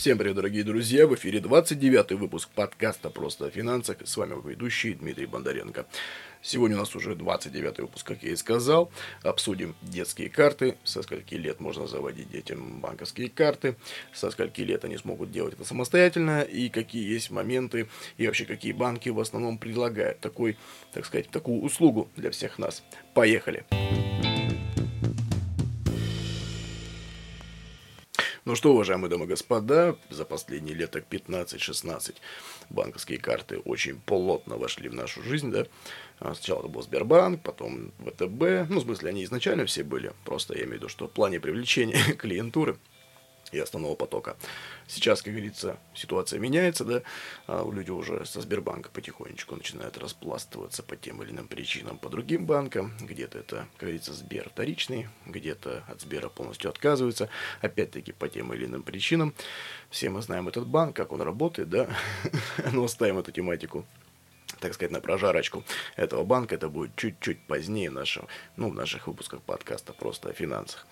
Всем привет, дорогие друзья! В эфире 29 выпуск подкаста «Просто о финансах». С вами ведущий Дмитрий Бондаренко. Сегодня у нас уже 29 выпуск, как я и сказал. Обсудим детские карты, со скольки лет можно заводить детям банковские карты, со скольки лет они смогут делать это самостоятельно, и какие есть моменты, и вообще какие банки в основном предлагают такой, так сказать, такую услугу для всех нас. Поехали! Поехали! Ну что, уважаемые дамы и господа, за последние лет так 15-16 банковские карты очень плотно вошли в нашу жизнь, да. А сначала это был Сбербанк, потом ВТБ, ну, в смысле, они изначально все были, просто я имею в виду, что в плане привлечения клиентуры – и основного потока. Сейчас, как говорится, ситуация меняется, да, а люди уже со Сбербанка потихонечку начинают распластываться по тем или иным причинам по другим банкам, где-то это, как говорится, Сбер вторичный, где-то от Сбера полностью отказываются, опять-таки по тем или иным причинам. Все мы знаем этот банк, как он работает, да, но оставим эту тематику так сказать, на прожарочку этого банка. Это будет чуть-чуть позднее в нашем, ну, в наших выпусках подкаста просто о финансах.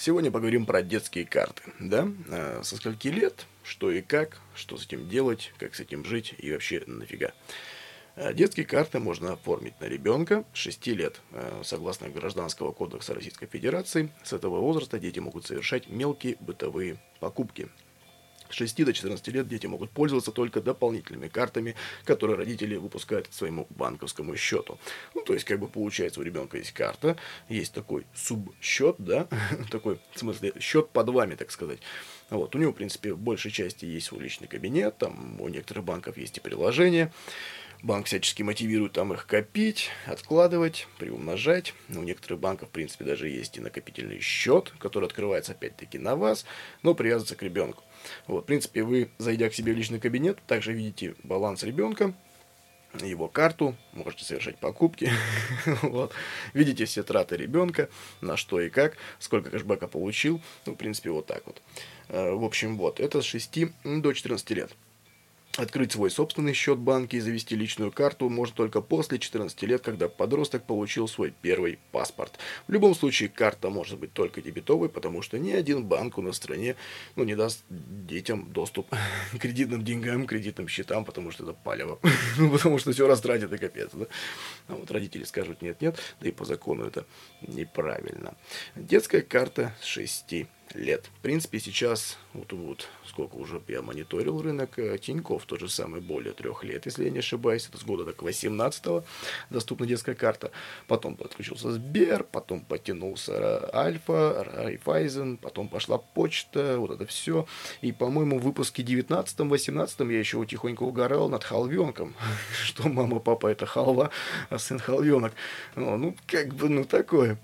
Сегодня поговорим про детские карты, да, а, со скольки лет, что и как, что с этим делать, как с этим жить и вообще нафига. А, детские карты можно оформить на ребенка 6 лет. А, согласно Гражданского кодекса Российской Федерации, с этого возраста дети могут совершать мелкие бытовые покупки, с 6 до 14 лет дети могут пользоваться только дополнительными картами, которые родители выпускают к своему банковскому счету. Ну, то есть, как бы получается, у ребенка есть карта, есть такой субсчет, да, такой, в смысле, счет под вами, так сказать. Вот, у него, в принципе, в большей части есть свой личный кабинет, там у некоторых банков есть и приложение. Банк всячески мотивирует там их копить, откладывать, приумножать. У некоторых банков, в принципе, даже есть и накопительный счет, который открывается опять-таки на вас, но привязывается к ребенку. Вот, в принципе, вы, зайдя к себе в личный кабинет, также видите баланс ребенка, его карту, можете совершать покупки, вот. видите все траты ребенка, на что и как, сколько кэшбэка получил, ну, в принципе, вот так вот. Э, в общем, вот, это с 6 до 14 лет. Открыть свой собственный счет банки и завести личную карту можно только после 14 лет, когда подросток получил свой первый паспорт. В любом случае, карта может быть только дебетовой, потому что ни один банк у нас в стране ну, не даст детям доступ к кредитным деньгам, кредитным счетам, потому что это палево. ну, потому что все растратят и капец. Да? А вот родители скажут нет-нет, да и по закону это неправильно. Детская карта с 6 лет. В принципе, сейчас, вот, вот сколько уже я мониторил рынок, э, Тиньков тот же самый более трех лет, если я не ошибаюсь, это с года так 18 доступна детская карта. Потом подключился Сбер, потом потянулся Альфа, Райфайзен, потом пошла почта, вот это все. И, по-моему, в выпуске 19-18 я еще тихонько угорал над халвенком, что мама, папа это халва, а сын халвенок. Ну, как бы, ну, такое.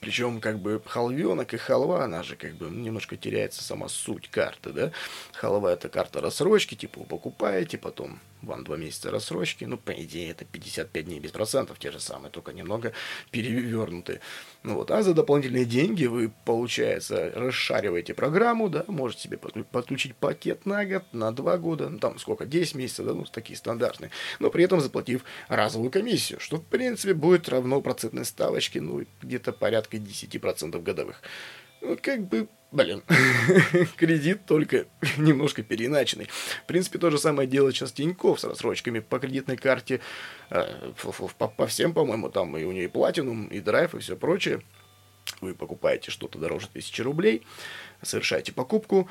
Причем, как бы, халвенок и халва, она же, как бы, немножко теряется сама суть карты, да. Халва – это карта рассрочки, типа, вы покупаете, потом вам два месяца рассрочки, ну, по идее, это 55 дней без процентов, те же самые, только немного перевернутые. Ну вот, а за дополнительные деньги вы, получается, расшариваете программу, да, можете себе подключить пакет на год, на два года, ну, там, сколько, 10 месяцев, да, ну, такие стандартные, но при этом заплатив разовую комиссию, что, в принципе, будет равно процентной ставочке, ну, где-то порядка 10% годовых. Ну, как бы блин, кредит только немножко переиначенный. В принципе, то же самое делает сейчас Тиньков с рассрочками по кредитной карте. Э, по, по всем, по-моему, там и у нее и платинум, и драйв, и все прочее. Вы покупаете что-то дороже тысячи рублей, совершаете покупку,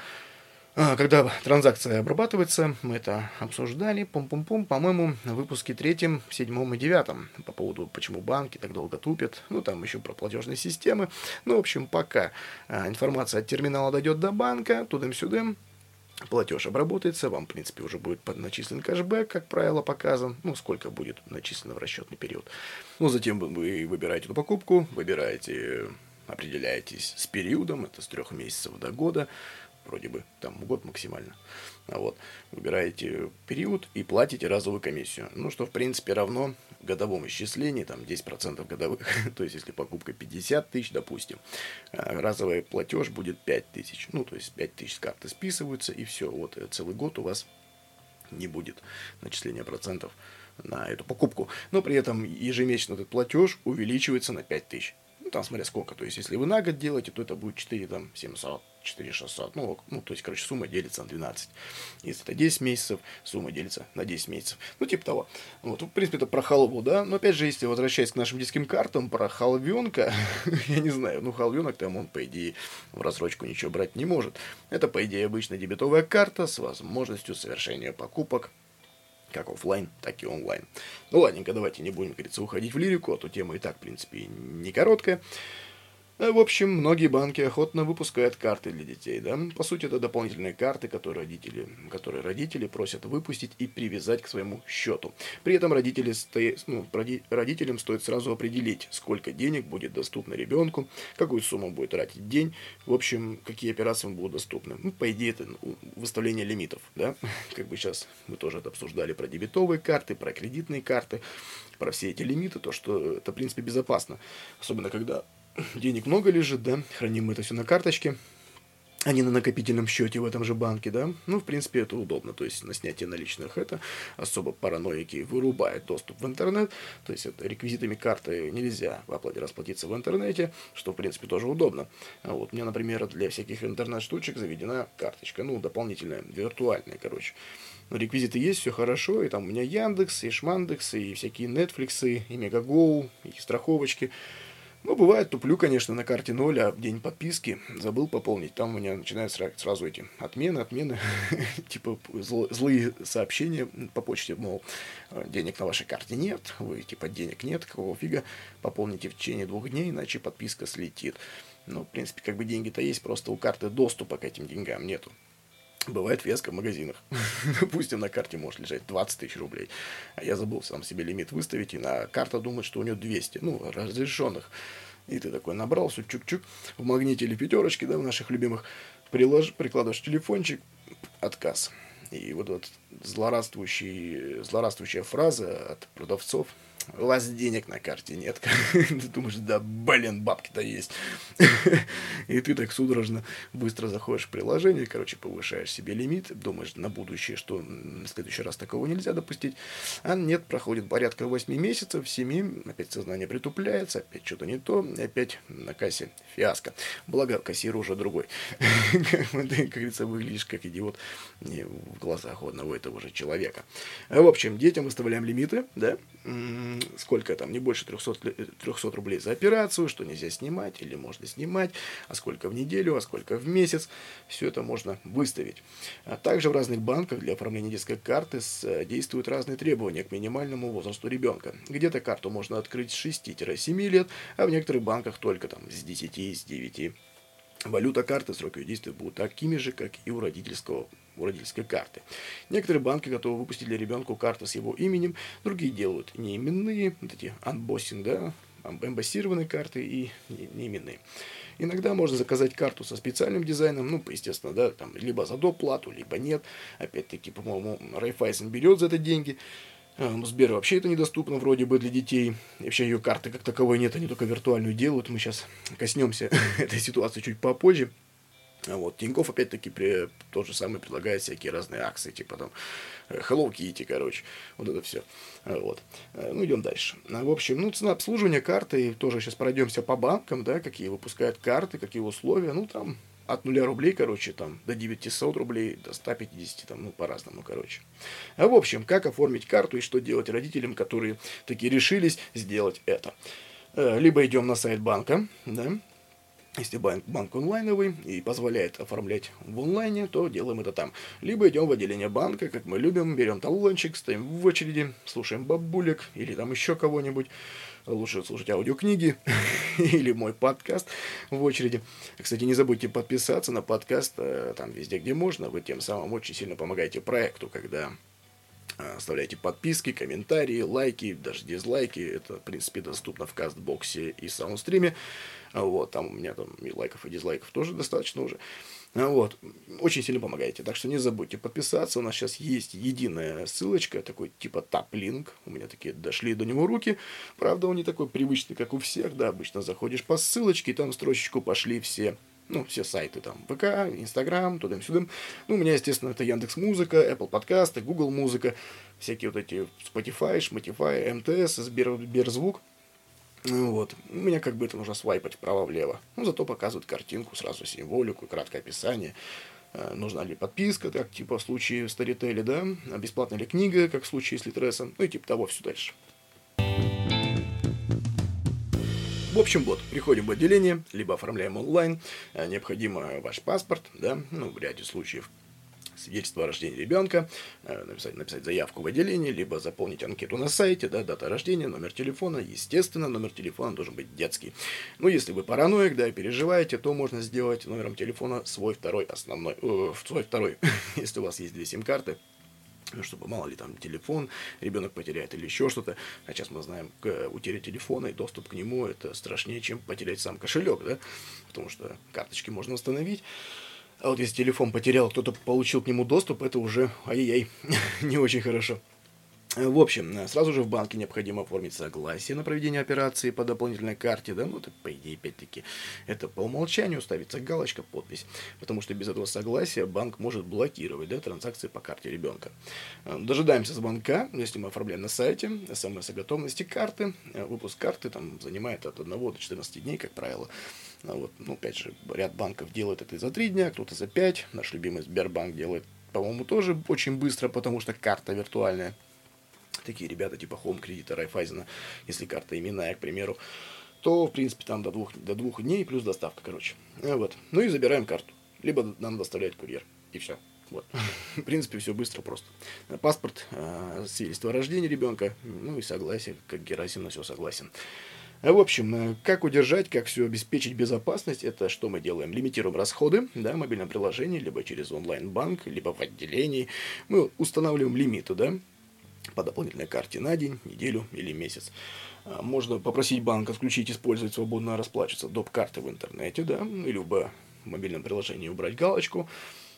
когда транзакция обрабатывается, мы это обсуждали, пум-пум-пум, по-моему, в выпуске третьем, седьмом и девятом, по поводу, почему банки так долго тупят, ну, там еще про платежные системы. Ну, в общем, пока а, информация от терминала дойдет до банка, тудым-сюдым, платеж обработается, вам, в принципе, уже будет начислен кэшбэк, как правило, показан, ну, сколько будет начислено в расчетный период. Ну, затем вы выбираете эту покупку, выбираете, определяетесь с периодом, это с трех месяцев до года, вроде бы, там год максимально. А вот, выбираете период и платите разовую комиссию. Ну, что, в принципе, равно годовому исчислению, там, 10% годовых. то есть, если покупка 50 тысяч, допустим, а разовый платеж будет 5 тысяч. Ну, то есть, 5 тысяч с карты списываются, и все. Вот э, целый год у вас не будет начисления процентов на эту покупку. Но при этом ежемесячно этот платеж увеличивается на 5 тысяч там смотря сколько. То есть, если вы на год делаете, то это будет 4, там, 700, 4600. Ну, ну, то есть, короче, сумма делится на 12. Если это 10 месяцев, сумма делится на 10 месяцев. Ну, типа того. Вот, в принципе, это про халву, да. Но, опять же, если возвращаясь к нашим детским картам, про халвенка, я не знаю, ну, халвенок там он, по идее, в рассрочку ничего брать не может. Это, по идее, обычная дебетовая карта с возможностью совершения покупок как офлайн, так и онлайн. Ну ладненько, давайте не будем, как говорится, уходить в лирику, а то тема и так, в принципе, не короткая. Э, в общем, многие банки охотно выпускают карты для детей. Да? По сути, это дополнительные карты, которые родители, которые родители просят выпустить и привязать к своему счету. При этом родители сто... ну, родителям стоит сразу определить, сколько денег будет доступно ребенку, какую сумму будет тратить день, в общем, какие операции будут доступны. Ну, по идее, это ну, выставление лимитов. Да? Как бы сейчас мы тоже это обсуждали про дебетовые карты, про кредитные карты, про все эти лимиты, то, что это, в принципе, безопасно. Особенно, когда денег много лежит, да, храним мы это все на карточке, а не на накопительном счете в этом же банке, да, ну, в принципе, это удобно, то есть на снятие наличных это особо параноики вырубает доступ в интернет, то есть это реквизитами карты нельзя в оплате расплатиться в интернете, что, в принципе, тоже удобно. А вот у меня, например, для всяких интернет-штучек заведена карточка, ну, дополнительная, виртуальная, короче. Но реквизиты есть, все хорошо, и там у меня Яндекс, и Шмандекс, и всякие Netflix, и Мегагоу, и страховочки, ну, бывает, туплю, конечно, на карте 0, а день подписки забыл пополнить. Там у меня начинают сразу эти отмены, отмены, типа злые сообщения по почте, мол, денег на вашей карте нет, вы, типа, денег нет, какого фига, пополните в течение двух дней, иначе подписка слетит. Ну, в принципе, как бы деньги-то есть, просто у карты доступа к этим деньгам нету. Бывает веска в магазинах. Допустим, на карте может лежать 20 тысяч рублей. А я забыл сам себе лимит выставить, и на карта думает, что у нее 200, ну, разрешенных. И ты такой набрал, чук-чук, в магните или пятерочке, да, в наших любимых, прилож, прикладываешь телефончик, отказ. И вот, вот злорадствующий, злорадствующая фраза от продавцов – у вас денег на карте нет. ты думаешь, да блин, бабки-то есть. и ты так судорожно быстро заходишь в приложение, короче, повышаешь себе лимит, думаешь на будущее, что в следующий раз такого нельзя допустить. А нет, проходит порядка 8 месяцев, 7, опять сознание притупляется, опять что-то не то, и опять на кассе фиаско. Благо, кассир уже другой. ты, как говорится, выглядишь как идиот в глазах одного этого же человека. В общем, детям выставляем лимиты, да, сколько там, не больше 300, 300 рублей за операцию, что нельзя снимать или можно снимать, а сколько в неделю, а сколько в месяц, все это можно выставить. А также в разных банках для оформления детской карты действуют разные требования к минимальному возрасту ребенка. Где-то карту можно открыть с 6-7 лет, а в некоторых банках только там с 10, с 9 Валюта карты, сроки ее действия будут такими же, как и у родительского у родительской карты. Некоторые банки готовы выпустить для ребенка карту с его именем, другие делают неименные, вот эти анбоссинг, да, эмбассированные карты и неименные. Иногда можно заказать карту со специальным дизайном, ну, естественно, да, там, либо за доплату, либо нет. Опять-таки, по-моему, Райфайзен берет за это деньги. Эм, Сбер вообще это недоступно вроде бы для детей. И вообще ее карты как таковой нет, они только виртуальную делают. Мы сейчас коснемся этой ситуации чуть попозже. А вот, Тинькофф, опять-таки, при, тот же самый предлагает всякие разные акции, типа там э, Hello Kitty, короче, вот это все. А вот. Э, ну, идем дальше. В общем, ну, цена обслуживания карты, тоже сейчас пройдемся по банкам, да, какие выпускают карты, какие условия, ну, там, от нуля рублей, короче, там, до 900 рублей, до 150, там, ну, по-разному, короче. А в общем, как оформить карту и что делать родителям, которые такие решились сделать это. Э, либо идем на сайт банка, да, если банк, банк онлайновый и позволяет оформлять в онлайне, то делаем это там. Либо идем в отделение банка, как мы любим, берем талончик, стоим в очереди, слушаем бабулек или там еще кого-нибудь. Лучше слушать аудиокниги или мой подкаст в очереди. Кстати, не забудьте подписаться на подкаст э, там везде, где можно. Вы тем самым очень сильно помогаете проекту, когда оставляйте подписки, комментарии, лайки, даже дизлайки. Это, в принципе, доступно в кастбоксе и саундстриме. Вот, там у меня там и лайков, и дизлайков тоже достаточно уже. Вот, очень сильно помогаете. Так что не забудьте подписаться. У нас сейчас есть единая ссылочка, такой типа тап-линк. У меня такие дошли до него руки. Правда, он не такой привычный, как у всех. Да, обычно заходишь по ссылочке, и там строчечку пошли все ну, все сайты там, ВК, Инстаграм, туда-сюда. Ну, у меня, естественно, это Яндекс Музыка, Apple подкасты, Google Музыка, всякие вот эти Spotify, Шмотифy, МТС, Сбер, Сберзвук. Ну вот. У меня как бы это нужно свайпать вправо-влево. Ну, зато показывает картинку, сразу символику, краткое описание. Э, нужна ли подписка, как типа в случае Storytel, да? Бесплатная ли книга, как в случае с Литресом. Ну и типа того, все дальше. В общем, вот, приходим в отделение, либо оформляем онлайн, э, необходимо ваш паспорт, да, ну, в ряде случаев свидетельство о рождении ребенка, э, написать, написать заявку в отделение, либо заполнить анкету на сайте, да, дата рождения, номер телефона, естественно, номер телефона должен быть детский. Ну, если вы параноик, да, и переживаете, то можно сделать номером телефона свой второй основной, э, свой второй, если у вас есть две сим-карты, чтобы мало ли там телефон ребенок потеряет или еще что-то. А сейчас мы знаем, утеря телефона и доступ к нему это страшнее, чем потерять сам кошелек, да, потому что карточки можно установить. А вот если телефон потерял, кто-то получил к нему доступ, это уже ай-яй, не очень хорошо. В общем, сразу же в банке необходимо оформить согласие на проведение операции по дополнительной карте, да, ну, это, по идее, опять-таки, это по умолчанию ставится галочка, подпись, потому что без этого согласия банк может блокировать, да, транзакции по карте ребенка. Дожидаемся звонка, если мы оформляем на сайте, смс о готовности карты, выпуск карты там занимает от 1 до 14 дней, как правило. А вот, ну, опять же, ряд банков делает это и за 3 дня, кто-то за 5, наш любимый Сбербанк делает, по-моему, тоже очень быстро, потому что карта виртуальная такие ребята типа Home кредита Райфайзена, если карта именная, к примеру, то, в принципе, там до двух, до двух дней плюс доставка, короче. Э, вот. Ну и забираем карту. Либо нам доставляет курьер. И все. Вот. В принципе, все быстро, просто. Паспорт, э, свидетельство о рождении ребенка, ну и согласие, как Герасим на все согласен. В общем, э, как удержать, как все обеспечить безопасность, это что мы делаем? Лимитируем расходы, да, в мобильном приложении, либо через онлайн-банк, либо в отделении. Мы устанавливаем лимиты, да, по дополнительной карте на день, неделю или месяц. А, можно попросить банк отключить, использовать свободно расплачиваться доп. карты в интернете, да, или в мобильном приложении убрать галочку.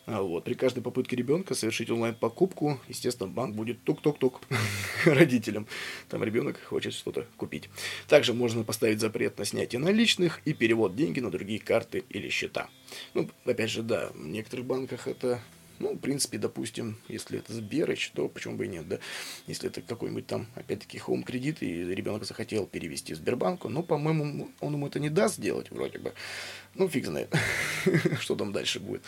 А, вот. При каждой попытке ребенка совершить онлайн-покупку, естественно, банк будет тук-тук-тук родителям. Там ребенок хочет что-то купить. Также можно поставить запрет на снятие наличных и перевод деньги на другие карты или счета. Ну, опять же, да, в некоторых банках это ну, в принципе, допустим, если это Сберыч, то почему бы и нет, да? Если это какой-нибудь там, опять-таки, хоум кредит, и ребенок захотел перевести в Сбербанку, ну, по-моему, он ему это не даст сделать, вроде бы. Ну, фиг знает, что там дальше будет.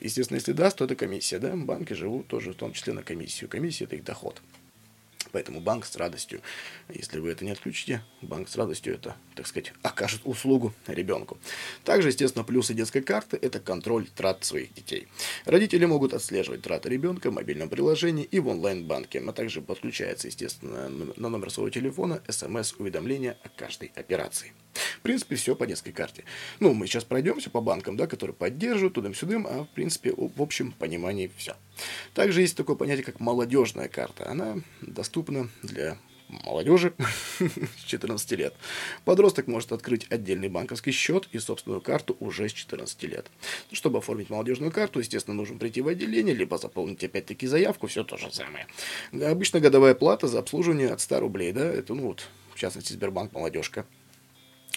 Естественно, если даст, то это комиссия, да? Банки живут тоже, в том числе на комиссию. Комиссия – это их доход. Поэтому банк с радостью, если вы это не отключите, банк с радостью это, так сказать, окажет услугу ребенку. Также, естественно, плюсы детской карты – это контроль трат своих детей. Родители могут отслеживать траты ребенка в мобильном приложении и в онлайн-банке, а также подключается, естественно, на номер своего телефона смс-уведомления о каждой операции. Принципе, все по детской карте. Ну, мы сейчас пройдемся по банкам, да, которые поддерживают тудым-сюдым, а в принципе, в общем понимании все. Также есть такое понятие, как молодежная карта. Она доступна для молодежи с 14 лет. Подросток может открыть отдельный банковский счет и собственную карту уже с 14 лет. Чтобы оформить молодежную карту, естественно, нужно прийти в отделение, либо заполнить опять-таки заявку, все то же самое. Обычно годовая плата за обслуживание от 100 рублей, да, это, ну вот, в частности, Сбербанк молодежка.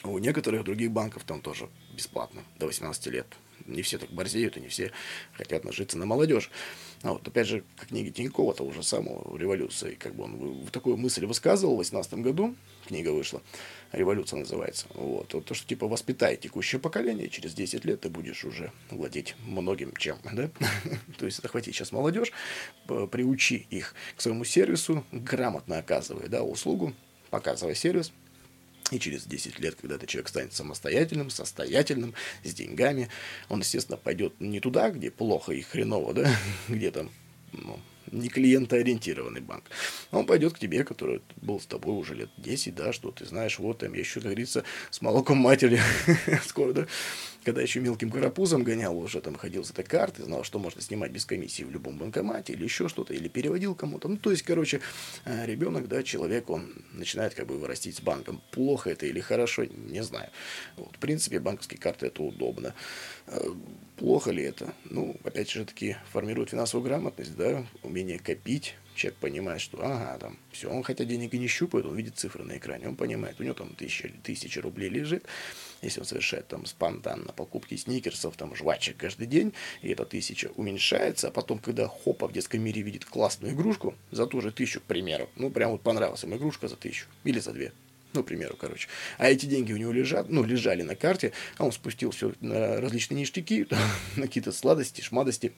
У некоторых других банков там тоже бесплатно, до 18 лет. Не все так борзеют, и не все хотят нажиться на молодежь. А вот, опять же, к книге Тинькова, того же самого «Революция», как бы он такую мысль высказывал в 18 году, книга вышла, «Революция» называется. Вот, вот то, что типа воспитай текущее поколение, через 10 лет ты будешь уже владеть многим чем, да? То есть захвати сейчас молодежь, приучи их к своему сервису, грамотно оказывая, да, услугу, показывая сервис, и через 10 лет, когда этот человек станет самостоятельным, состоятельным, с деньгами, он, естественно, пойдет не туда, где плохо и хреново, да, где там ну, не клиентоориентированный банк. Он пойдет к тебе, который был с тобой уже лет 10, да, что ты знаешь, вот там я еще, как говорится, с молоком матери скоро, да, когда еще мелким карапузом гонял, уже там ходил с этой картой, знал, что можно снимать без комиссии в любом банкомате или еще что-то, или переводил кому-то. Ну, то есть, короче, э, ребенок, да, человек, он начинает как бы вырастить с банком. Плохо это или хорошо, не знаю. Вот, в принципе, банковские карты это удобно. Э, плохо ли это? Ну, опять же таки, формирует финансовую грамотность, да, умение копить, человек понимает, что ага, там, все, он хотя денег и не щупает, он видит цифры на экране, он понимает, у него там тысяча, тысяча рублей лежит, если он совершает там спонтанно покупки сникерсов, там, жвачек каждый день, и эта тысяча уменьшается, а потом, когда хопа в детском мире видит классную игрушку за ту же тысячу, к примеру, ну, прям вот понравилась ему игрушка за тысячу или за две, ну, к примеру, короче. А эти деньги у него лежат, ну, лежали на карте, а он спустил все на различные ништяки, на какие-то сладости, шмадости,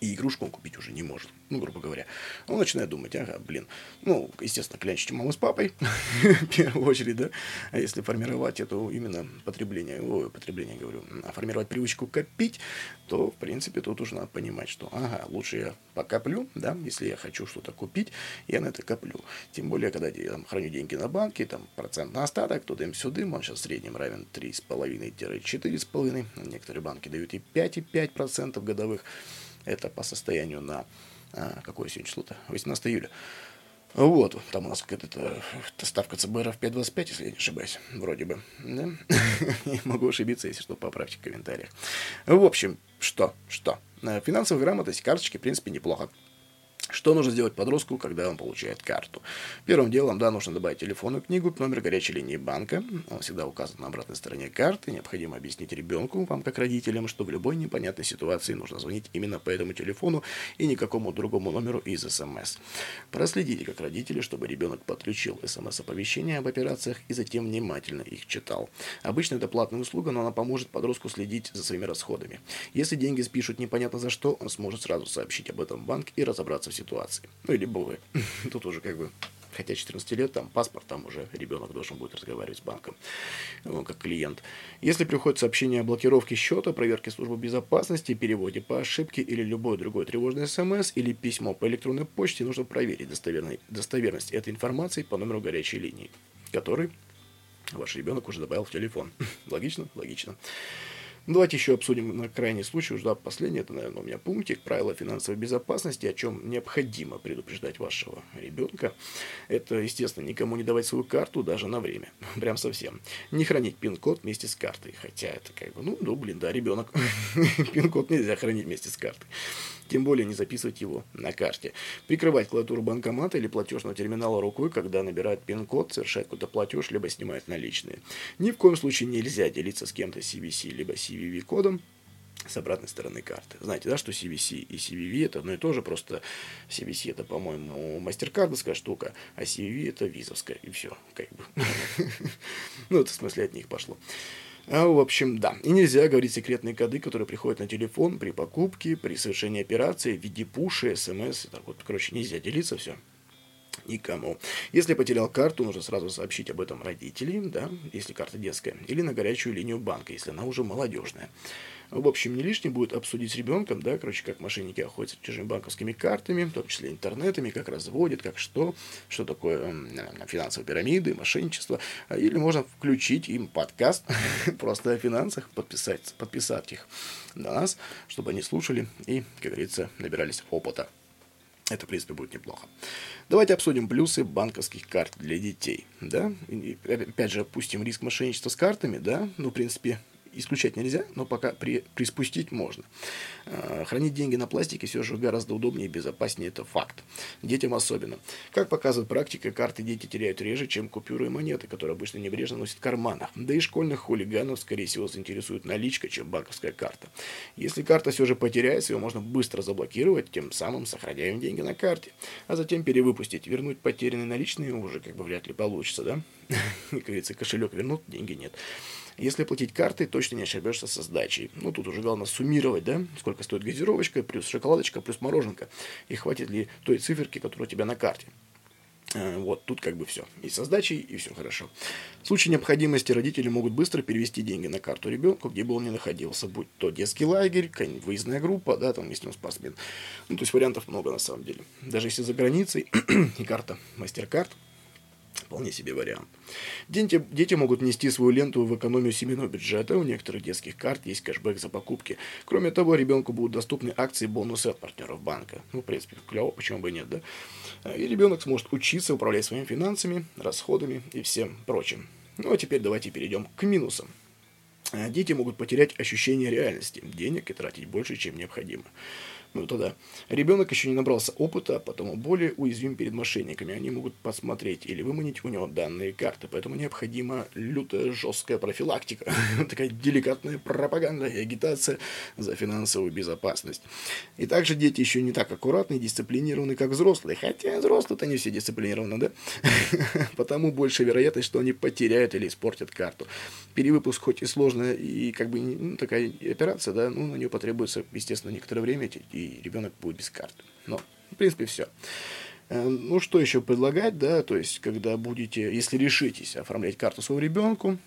и игрушку он купить уже не может, ну, грубо говоря. Он начинает думать, ага, блин, ну, естественно, клянчите маму с папой, в первую очередь, да, а если формировать эту именно потребление, ой, потребление, говорю, а формировать привычку копить, то, в принципе, тут уже надо понимать, что, ага, лучше я покоплю, да, если я хочу что-то купить, я на это коплю. Тем более, когда я там, храню деньги на банке, там, процент на остаток, то дым сюда, он сейчас в среднем равен 3,5-4,5, некоторые банки дают и 5,5% годовых, это по состоянию на... А, какое сегодня число-то? 18 июля. Вот, там у нас какая-то ставка ЦБР в 5.25, если я не ошибаюсь, вроде бы. Да? Могу ошибиться, если что, поправьте в комментариях. В общем, что, что? Э, финансовая грамотность, карточки, в принципе, неплохо. Что нужно сделать подростку, когда он получает карту? Первым делом, да, нужно добавить телефонную книгу, номер горячей линии банка. Он всегда указан на обратной стороне карты. Необходимо объяснить ребенку, вам как родителям, что в любой непонятной ситуации нужно звонить именно по этому телефону и никакому другому номеру из СМС. Проследите, как родители, чтобы ребенок подключил СМС-оповещения об операциях и затем внимательно их читал. Обычно это платная услуга, но она поможет подростку следить за своими расходами. Если деньги спишут непонятно за что, он сможет сразу сообщить об этом в банк и разобраться в ситуации. Ну, или вы. Тут уже как бы хотя 14 лет, там паспорт, там уже ребенок должен будет разговаривать с банком, он как клиент. Если приходит сообщение о блокировке счета, проверке службы безопасности, переводе по ошибке или любой другой тревожный смс или письмо по электронной почте, нужно проверить достоверность этой информации по номеру горячей линии, который ваш ребенок уже добавил в телефон. Логично? Логично. Ну, давайте еще обсудим на крайний случай, уже да, последний, это, наверное, у меня пунктик, правила финансовой безопасности, о чем необходимо предупреждать вашего ребенка. Это, естественно, никому не давать свою карту даже на время, прям совсем. Не хранить пин-код вместе с картой, хотя это как бы, ну, ну блин, да, ребенок, пин-код нельзя хранить вместе с картой тем более не записывать его на карте. Прикрывать клавиатуру банкомата или платежного терминала рукой, когда набирает пин-код, совершает какой-то платеж, либо снимает наличные. Ни в коем случае нельзя делиться с кем-то CVC либо CVV-кодом с обратной стороны карты. Знаете, да, что CVC и CVV это одно и то же, просто CVC это, по-моему, мастеркардовская штука, а CVV это визовская, и все, как бы. Ну, это в смысле от них пошло. А, в общем, да. И нельзя говорить секретные коды, которые приходят на телефон при покупке, при совершении операции в виде пуши, смс. Так вот, короче, нельзя делиться все никому. Если потерял карту, нужно сразу сообщить об этом родителям, да, если карта детская, или на горячую линию банка, если она уже молодежная. В общем, не лишним будет обсудить с ребенком, да, короче, как мошенники охотятся чужими банковскими картами, в том числе интернетами, как разводят, как что, что такое финансовые пирамиды, мошенничество. Или можно включить им подкаст просто о финансах, подписать, подписать их до нас, чтобы они слушали и, как говорится, набирались опыта. Это, в принципе, будет неплохо. Давайте обсудим плюсы банковских карт для детей. Да? И, опять же, опустим риск мошенничества с картами. Да? Ну, в принципе, исключать нельзя, но пока при, приспустить можно. А, хранить деньги на пластике все же гораздо удобнее и безопаснее, это факт. Детям особенно. Как показывает практика, карты дети теряют реже, чем купюры и монеты, которые обычно небрежно носят в карманах. Да и школьных хулиганов, скорее всего, заинтересует наличка, чем банковская карта. Если карта все же потеряется, ее можно быстро заблокировать, тем самым сохраняя деньги на карте, а затем перевыпустить. Вернуть потерянные наличные уже как бы вряд ли получится, да? Как говорится, кошелек вернут, деньги нет. Если платить картой, точно не ошибешься со сдачей. Ну, тут уже главное суммировать, да, сколько стоит газировочка, плюс шоколадочка, плюс мороженка. И хватит ли той циферки, которая у тебя на карте. Э, вот, тут как бы все. И со сдачей, и все хорошо. В случае необходимости родители могут быстро перевести деньги на карту ребенку, где бы он ни находился. Будь то детский лагерь, выездная группа, да, там, если он спортсмен. Ну, то есть вариантов много на самом деле. Даже если за границей, и карта MasterCard – Вполне себе вариант. Дети, дети могут внести свою ленту в экономию семейного бюджета. У некоторых детских карт есть кэшбэк за покупки. Кроме того, ребенку будут доступны акции бонусы от партнеров банка. Ну, в принципе, клево, почему бы и нет, да? И ребенок сможет учиться управлять своими финансами, расходами и всем прочим. Ну, а теперь давайте перейдем к минусам. Дети могут потерять ощущение реальности денег и тратить больше, чем необходимо. Ну тогда ребенок еще не набрался опыта, а потому более уязвим перед мошенниками. Они могут посмотреть или выманить у него данные карты, поэтому необходима лютая жесткая профилактика, такая деликатная пропаганда и агитация за финансовую безопасность. И также дети еще не так аккуратны и дисциплинированы, как взрослые, хотя взрослые-то не все дисциплинированы, да? Потому больше вероятность, что они потеряют или испортят карту. Перевыпуск хоть и сложная и как бы ну, такая операция, да, ну на нее потребуется, естественно, некоторое время, и ребенок будет без карты. Но, в принципе, все. Э, ну, что еще предлагать, да, то есть, когда будете, если решитесь оформлять карту своему ребенку,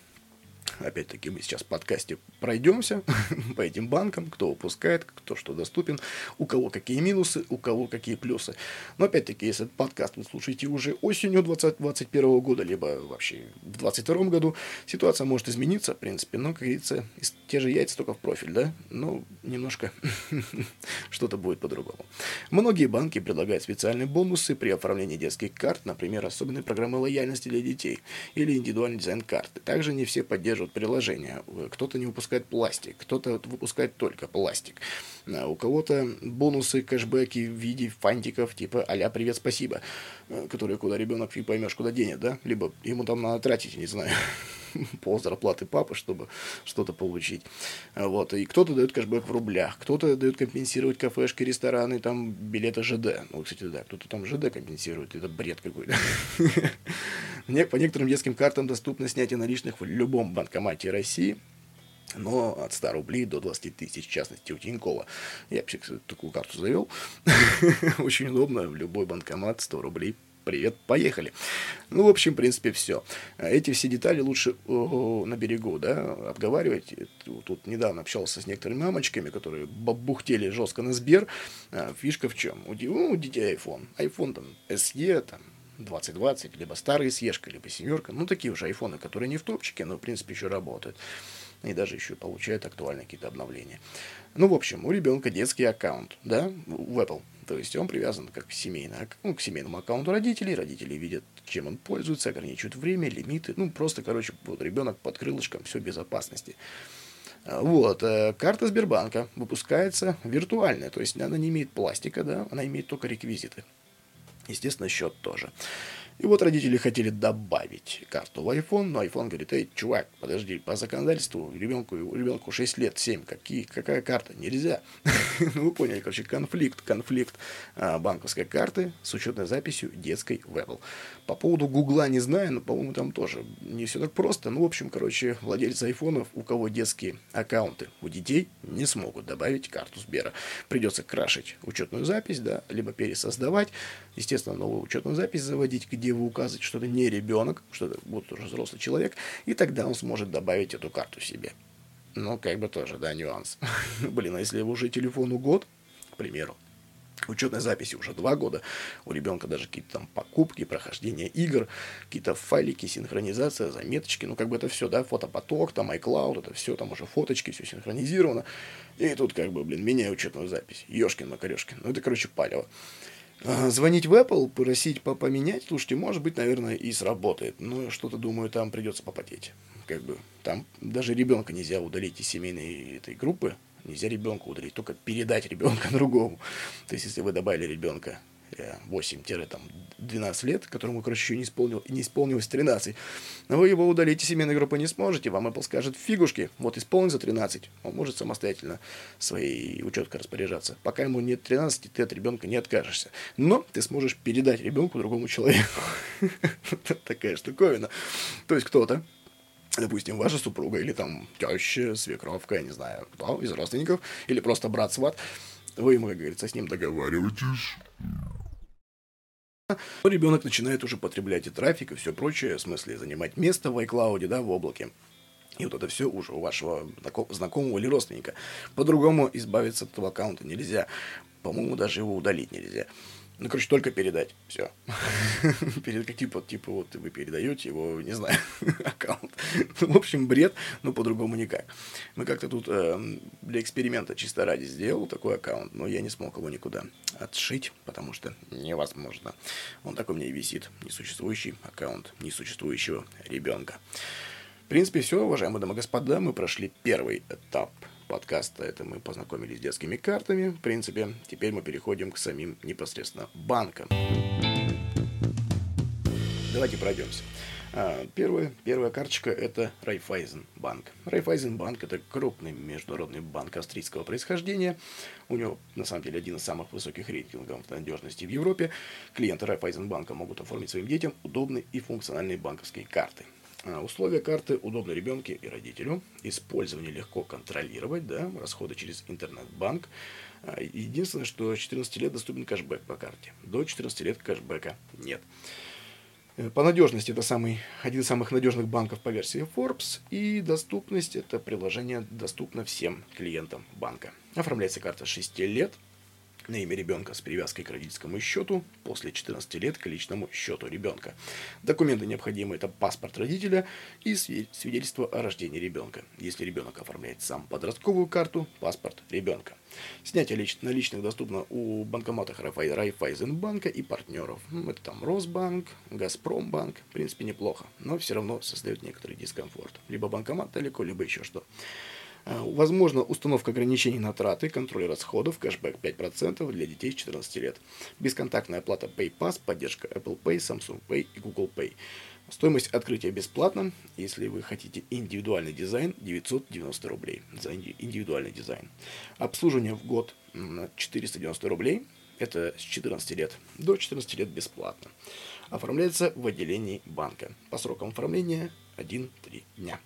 Опять-таки мы сейчас в подкасте пройдемся по этим банкам, кто выпускает, кто что доступен, у кого какие минусы, у кого какие плюсы. Но опять-таки, если этот подкаст вы слушаете уже осенью 2021 года, либо вообще в 2022 году, ситуация может измениться, в принципе, но, как говорится, те же яйца только в профиль, да? Ну, немножко что-то будет по-другому. Многие банки предлагают специальные бонусы при оформлении детских карт, например, особенные программы лояльности для детей или индивидуальный дизайн карты. Также не все поддерживают поддерживают приложение. Кто-то не выпускает пластик, кто-то выпускает только пластик. А у кого-то бонусы, кэшбэки в виде фантиков, типа а «Привет, спасибо», э, которые куда ребенок фиг поймешь, куда денет, да? Либо ему там надо тратить, не знаю, пол зарплаты папы, чтобы что-то получить. Вот. И кто-то дает кэшбэк в рублях, кто-то дает компенсировать кафешки, рестораны, там, билеты ЖД. Ну, кстати, да, кто-то там ЖД компенсирует, это бред какой-то. По некоторым детским картам доступно снятие наличных в любом банкомате России, но от 100 рублей до 20 тысяч, в частности, у Тинькова. Я вообще такую карту завел. Очень удобно, в любой банкомат 100 рублей привет, поехали. Ну, в общем, в принципе, все. Эти все детали лучше на берегу, да, обговаривать. Тут недавно общался с некоторыми мамочками, которые бухтели жестко на Сбер. А, фишка в чем? У, у детей iPhone. iPhone там SE, там 2020, либо старый Сешка, либо семерка. Ну, такие уже айфоны, которые не в топчике, но, в принципе, еще работают. И даже еще получают актуальные какие-то обновления. Ну, в общем, у ребенка детский аккаунт, да, в Apple. То есть он привязан как семейный, ну, к семейному аккаунту родителей. Родители видят, чем он пользуется, ограничивают время, лимиты. Ну, просто, короче, вот ребенок под крылышком, все безопасности. Вот, э, карта Сбербанка выпускается виртуальная, то есть она не имеет пластика, да, она имеет только реквизиты. Естественно, счет тоже. И вот родители хотели добавить карту в iPhone, но iPhone говорит, эй, чувак, подожди, по законодательству ребенку, ребенку 6 лет, 7, какие, какая карта? Нельзя. ну, вы поняли, короче, конфликт, конфликт а, банковской карты с учетной записью детской Apple. По поводу Гугла не знаю, но, по-моему, там тоже не все так просто. Ну, в общем, короче, владельцы айфонов, у кого детские аккаунты у детей, не смогут добавить карту Сбера. Придется крашить учетную запись, да, либо пересоздавать, естественно, новую учетную запись заводить, где где вы указываете, что это не ребенок, что это вот уже взрослый человек, и тогда он сможет добавить эту карту себе. Ну, как бы тоже, да, нюанс. Блин, а если уже телефону год, к примеру, учетной записи уже два года, у ребенка даже какие-то там покупки, прохождение игр, какие-то файлики, синхронизация, заметочки, ну как бы это все, да, фотопоток, там iCloud, это все, там уже фоточки, все синхронизировано. И тут как бы, блин, меняю учетную запись. Ешкин Макарешкин. Ну это, короче, палево. Звонить в Apple, просить поменять, слушайте, может быть, наверное, и сработает. Но что-то, думаю, там придется попотеть. Как бы там даже ребенка нельзя удалить из семейной этой группы. Нельзя ребенка удалить, только передать ребенка другому. То есть, если вы добавили ребенка 8-12 лет, которому, короче, еще не, исполнил, не исполнилось 13. Но вы его удалить из семейной группы не сможете, вам Apple скажет, фигушки, вот исполнится 13, он может самостоятельно своей учеткой распоряжаться. Пока ему нет 13, ты от ребенка не откажешься. Но ты сможешь передать ребенку другому человеку. Такая штуковина. То есть кто-то допустим, ваша супруга или там теща, свекровка, я не знаю, кто из родственников, или просто брат-сват, вы ему, как говорится, с ним договариваетесь, Ребенок начинает уже потреблять и трафик, и все прочее, в смысле занимать место в iCloud, да, в облаке. И вот это все уже у вашего знакомого или родственника. По-другому избавиться от этого аккаунта нельзя. По-моему, даже его удалить нельзя. Ну, короче, только передать. Все. Перед типа, типа, вот вы передаете его, не знаю, аккаунт. Ну, в общем, бред, но по-другому никак. Мы как-то тут э, для эксперимента чисто ради сделал такой аккаунт, но я не смог его никуда отшить, потому что невозможно. Он так у меня и висит. Несуществующий аккаунт несуществующего ребенка. В принципе, все, уважаемые дамы и господа, мы прошли первый этап подкаста это мы познакомились с детскими картами. В принципе, теперь мы переходим к самим непосредственно банкам. Давайте пройдемся. А, первая, первая карточка – это Райфайзен банк. Райфайзен банк – это крупный международный банк австрийского происхождения. У него, на самом деле, один из самых высоких рейтингов надежности в Европе. Клиенты Райфайзен банка могут оформить своим детям удобные и функциональные банковские карты. А, условия карты удобны ребенку и родителю. Использование легко контролировать, да, расходы через интернет-банк. А, единственное, что с 14 лет доступен кэшбэк по карте. До 14 лет кэшбэка нет. Э, по надежности это самый, один из самых надежных банков по версии Forbes. И доступность это приложение доступно всем клиентам банка. Оформляется карта с 6 лет на имя ребенка с привязкой к родительскому счету после 14 лет к личному счету ребенка. Документы необходимы это паспорт родителя и свидетельство о рождении ребенка. Если ребенок оформляет сам подростковую карту, паспорт ребенка. Снятие лич- наличных доступно у банкоматов Райфайзенбанка и партнеров. Это там Росбанк, Газпромбанк. В принципе, неплохо, но все равно создает некоторый дискомфорт. Либо банкомат далеко, либо еще что. Э, возможно установка ограничений на траты, контроль расходов, кэшбэк 5% для детей с 14 лет. Бесконтактная оплата PayPass, поддержка Apple Pay, Samsung Pay и Google Pay. Стоимость открытия бесплатна. Если вы хотите индивидуальный дизайн, 990 рублей за индивидуальный дизайн. Обслуживание в год 490 рублей. Это с 14 лет. До 14 лет бесплатно. Оформляется в отделении банка. По срокам оформления 1-3 дня.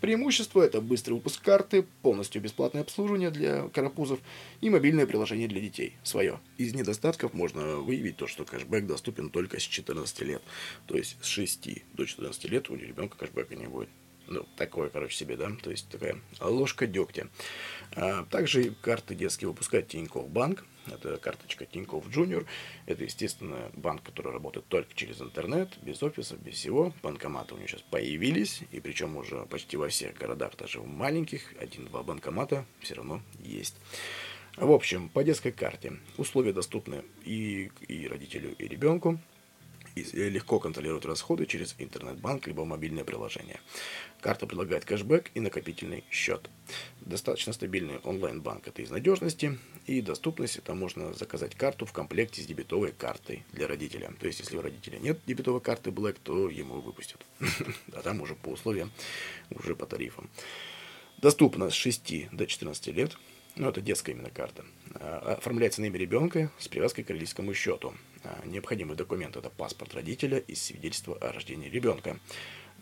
Преимущество – это быстрый выпуск карты, полностью бесплатное обслуживание для карапузов и мобильное приложение для детей, свое. Из недостатков можно выявить то, что кэшбэк доступен только с 14 лет. То есть с 6 до 14 лет у ребенка кэшбэка не будет. Ну, такое, короче, себе, да, то есть такая ложка дегтя. А, также карты детские выпускает Тинькофф Банк, это карточка Тинькофф Junior. Это, естественно, банк, который работает только через интернет, без офиса, без всего. Банкоматы у него сейчас появились, и причем уже почти во всех городах, даже в маленьких, один-два банкомата все равно есть. В общем, по детской карте условия доступны и, и родителю, и ребенку легко контролировать расходы через интернет-банк либо мобильное приложение. Карта предлагает кэшбэк и накопительный счет. Достаточно стабильный онлайн-банк это из надежности и доступность это можно заказать карту в комплекте с дебетовой картой для родителя. То есть если у родителя нет дебетовой карты Black, то ему выпустят. А там уже по условиям, уже по тарифам. Доступно с 6 до 14 лет. Ну, это детская именно карта. А, оформляется на имя ребенка с привязкой к родительскому счету. А, необходимый документ – это паспорт родителя и свидетельство о рождении ребенка.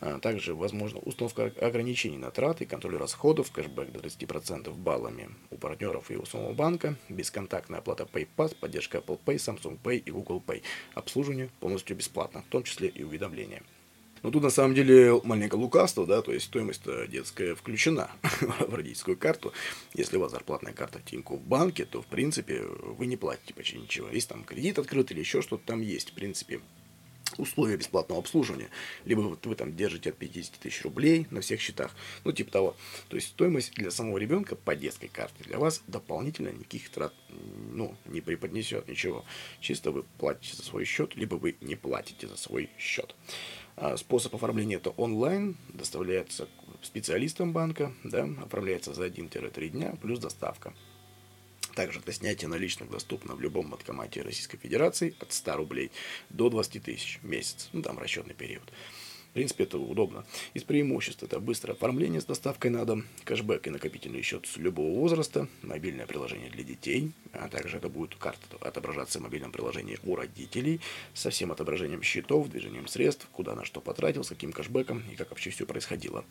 А, также возможно установка ограничений на траты, контроль расходов, кэшбэк до 30% баллами у партнеров и у самого банка, бесконтактная оплата PayPass, поддержка Apple Pay, Samsung Pay и Google Pay. Обслуживание полностью бесплатно, в том числе и уведомления. Но тут на самом деле маленькое лукавство, да, то есть стоимость детская включена в родительскую карту. Если у вас зарплатная карта Тинькофф в банке, то в принципе вы не платите почти ничего. Если там кредит открыт или еще что-то там есть, в принципе, условия бесплатного обслуживания. Либо вот вы там держите от 50 тысяч рублей на всех счетах. Ну, типа того. То есть стоимость для самого ребенка по детской карте для вас дополнительно никаких трат ну, не преподнесет ничего. Чисто вы платите за свой счет, либо вы не платите за свой счет. А способ оформления это онлайн, доставляется специалистам банка, да, оформляется за 1-3 дня, плюс доставка. Также для снятия наличных доступно в любом банкомате Российской Федерации от 100 рублей до 20 тысяч в месяц. Ну, там расчетный период принципе, это удобно. Из преимуществ это быстрое оформление с доставкой на дом, кэшбэк и накопительный счет с любого возраста, мобильное приложение для детей, а также это будет карта отображаться в мобильном приложении у родителей со всем отображением счетов, движением средств, куда на что потратил, с каким кэшбэком и как вообще все происходило.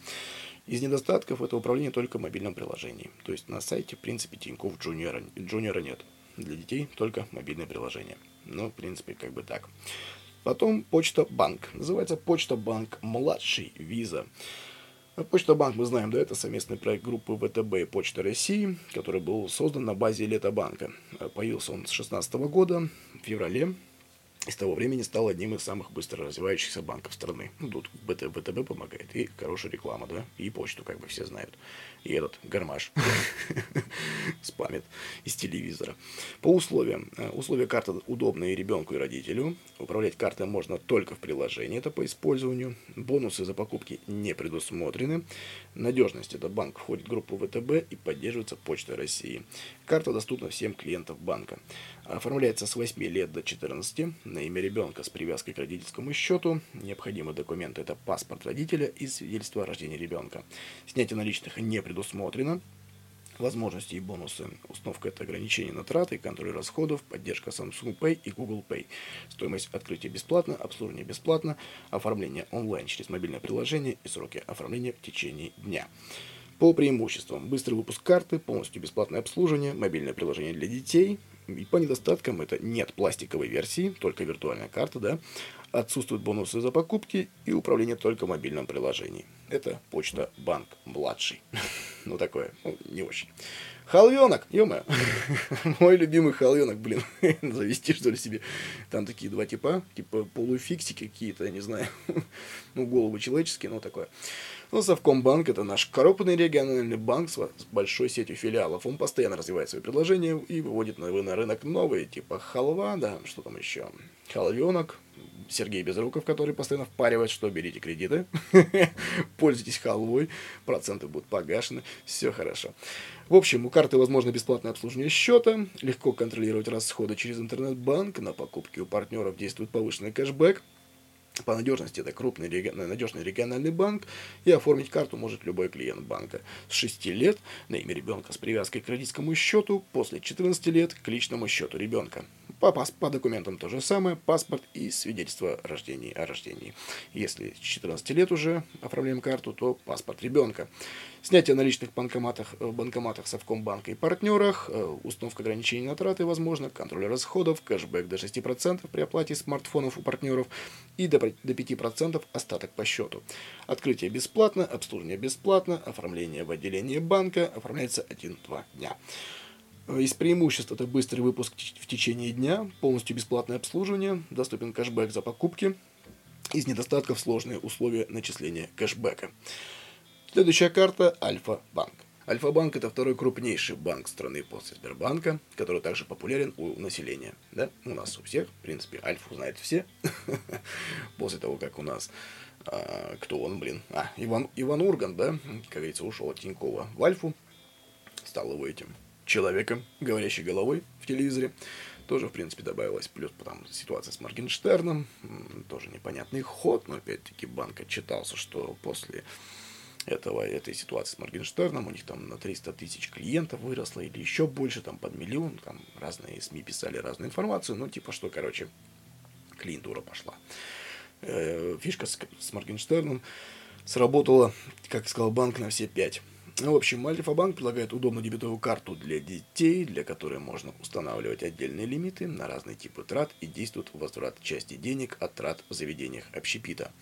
Из недостатков это управление только в мобильном приложении. То есть на сайте, в принципе, Тинькофф Джуниора, Джуниора нет. Для детей только мобильное приложение. Ну, в принципе, как бы так. Потом Почта Банк. Называется Почта Банк Младший Виза. Почта Банк, мы знаем, да, это совместный проект группы ВТБ и Почта России, который был создан на базе Лето Банка. Появился он с 2016 года, в феврале. и с того времени стал одним из самых быстро развивающихся банков страны. Ну, тут ВТБ, ВТБ помогает, и хорошая реклама, да, и почту как бы все знают. И этот гармаш спамит из телевизора. По условиям. Э, условия карты удобные ребенку и родителю. Управлять картой можно только в приложении, это по использованию. Бонусы за покупки не предусмотрены. Надежность. Это банк входит в группу ВТБ и поддерживается Почтой России. Карта доступна всем клиентам банка. Оформляется с 8 лет до 14 на имя ребенка с привязкой к родительскому счету. Необходимые документы – это паспорт родителя и свидетельство о рождении ребенка. Снятие наличных не предусмотрено. Возможности и бонусы. Установка – это ограничение на траты, контроль расходов, поддержка Samsung Pay и Google Pay. Стоимость открытия бесплатно, обслуживание бесплатно, оформление онлайн через мобильное приложение и сроки оформления в течение дня. По преимуществам. Быстрый выпуск карты, полностью бесплатное обслуживание, мобильное приложение для детей – и по недостаткам это нет пластиковой версии, только виртуальная карта, да, отсутствуют бонусы за покупки и управление только в мобильном приложении. Это почта банк младший. ну такое, ну, не очень. Халвенок, ё Мой любимый халвенок, блин. Завести, что ли, себе. Там такие два типа, типа полуфиксики какие-то, я не знаю. ну, головы человеческие, но такое. Ну, Совкомбанк – это наш крупный региональный банк с большой сетью филиалов. Он постоянно развивает свои предложения и выводит на, на рынок новые, типа халва, да, что там еще, халвенок, Сергей Безруков, который постоянно впаривает, что берите кредиты, пользуйтесь халвой, проценты будут погашены, все хорошо. В общем, у карты возможно бесплатное обслуживание счета, легко контролировать расходы через интернет-банк, на покупки у партнеров действует повышенный кэшбэк, по надежности это крупный надежный региональный банк, и оформить карту может любой клиент банка. С 6 лет на имя ребенка с привязкой к родительскому счету, после 14 лет к личному счету ребенка. По, по документам то же самое, паспорт и свидетельство о рождении, о рождении. Если с 14 лет уже оформляем карту, то паспорт ребенка. Снятие наличных в банкоматах, в банкоматах Совкомбанка и партнерах, э, установка ограничений на траты возможно, контроль расходов, кэшбэк до 6% при оплате смартфонов у партнеров и до, до 5% остаток по счету. Открытие бесплатно, обслуживание бесплатно, оформление в отделении банка оформляется 1-2 дня. Э, из преимуществ это быстрый выпуск в течение дня, полностью бесплатное обслуживание, доступен кэшбэк за покупки. Из недостатков сложные условия начисления кэшбэка. Следующая карта – Альфа-банк. Альфа-банк – это второй крупнейший банк страны после Сбербанка, который также популярен у населения. Да? У нас у всех, в принципе, Альфу знают все. После того, как у нас а, кто он, блин? А, Иван, Иван Урган, да, как говорится, ушел от Тинькова в Альфу, стал его этим человеком, говорящей головой в телевизоре. Тоже, в принципе, добавилась плюс потом ситуация с Моргенштерном, тоже непонятный ход, но опять-таки банк отчитался, что после этого, этой ситуации с Моргенштерном. У них там на 300 тысяч клиентов выросло или еще больше, там под миллион. Там разные СМИ писали разную информацию. Ну, типа, что, короче, клиентура пошла. Э, фишка с, с Моргенштерном сработала, как сказал банк, на все пять. Ну, в общем, Альфа-банк предлагает удобную дебетовую карту для детей, для которой можно устанавливать отдельные лимиты на разные типы трат и действует возврат части денег от трат в заведениях общепита.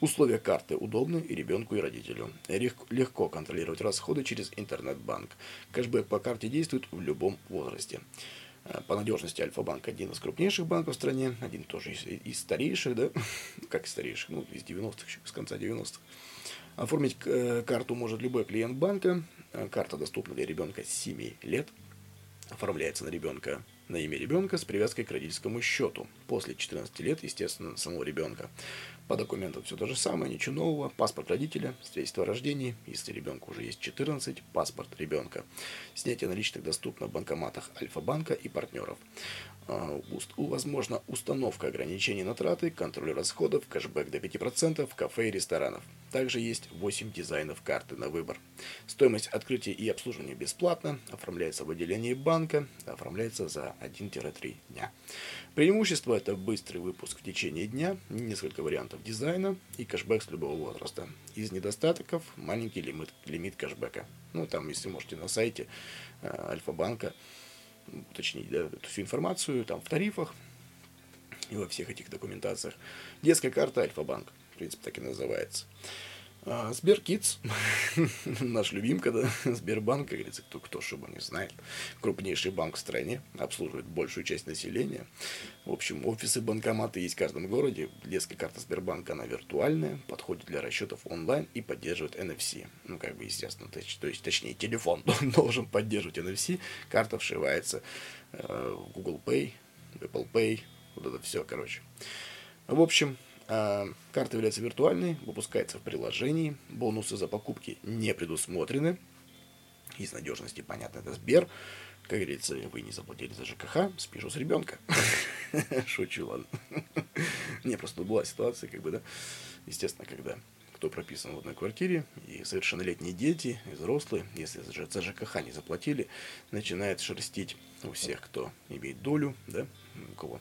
Условия карты удобны и ребенку, и родителю. Легко контролировать расходы через интернет-банк. Кэшбэк по карте действует в любом возрасте. Э, по надежности Альфа-банк один из крупнейших банков в стране, один тоже из, из старейших, да, как из старейших, ну, из 90-х, с конца 90-х. Оформить э, карту может любой клиент банка. Э, карта доступна для ребенка с 7 лет. Оформляется на ребенка на имя ребенка с привязкой к родительскому счету. После 14 лет, естественно, самого ребенка. По документам все то же самое, ничего нового. Паспорт родителя, свидетельство о рождении, если ребенку уже есть 14, паспорт ребенка. Снятие наличных доступно в банкоматах Альфа-банка и партнеров. А, возможно установка ограничений на траты, контроль расходов, кэшбэк до 5%, в кафе и ресторанов. Также есть 8 дизайнов карты на выбор. Стоимость открытия и обслуживания бесплатно, оформляется в отделении банка, оформляется за 1-3 дня. Преимущество – это быстрый выпуск в течение дня, несколько вариантов дизайна и кэшбэк с любого возраста. Из недостатков – маленький лимит, лимит кэшбэка. Ну, там, если можете на сайте э, Альфа-банка уточнить да, эту всю информацию, там в тарифах и во всех этих документациях. Детская карта Альфа-банк, в принципе, так и называется. А, Сберкидс, наш любимка, да, Сбербанк, как говорится, кто, кто чтобы не знает. Крупнейший банк в стране, обслуживает большую часть населения. В общем, офисы, банкоматы есть в каждом городе. Детская карта Сбербанка, она виртуальная, подходит для расчетов онлайн и поддерживает NFC. Ну, как бы, естественно, то то есть точнее, телефон должен поддерживать NFC. Карта вшивается э, в Google Pay, Apple Pay, вот это все, короче. В общем, карта является виртуальной, выпускается в приложении, бонусы за покупки не предусмотрены. Из надежности, понятно, это Сбер. Как говорится, вы не заплатили за ЖКХ, спешу с ребенка. Шучу, ладно. Не, просто была ситуация, как бы, да, естественно, когда кто прописан в одной квартире, и совершеннолетние дети, и взрослые, если за ЖКХ не заплатили, начинает шерстить у всех, кто имеет долю, да, у кого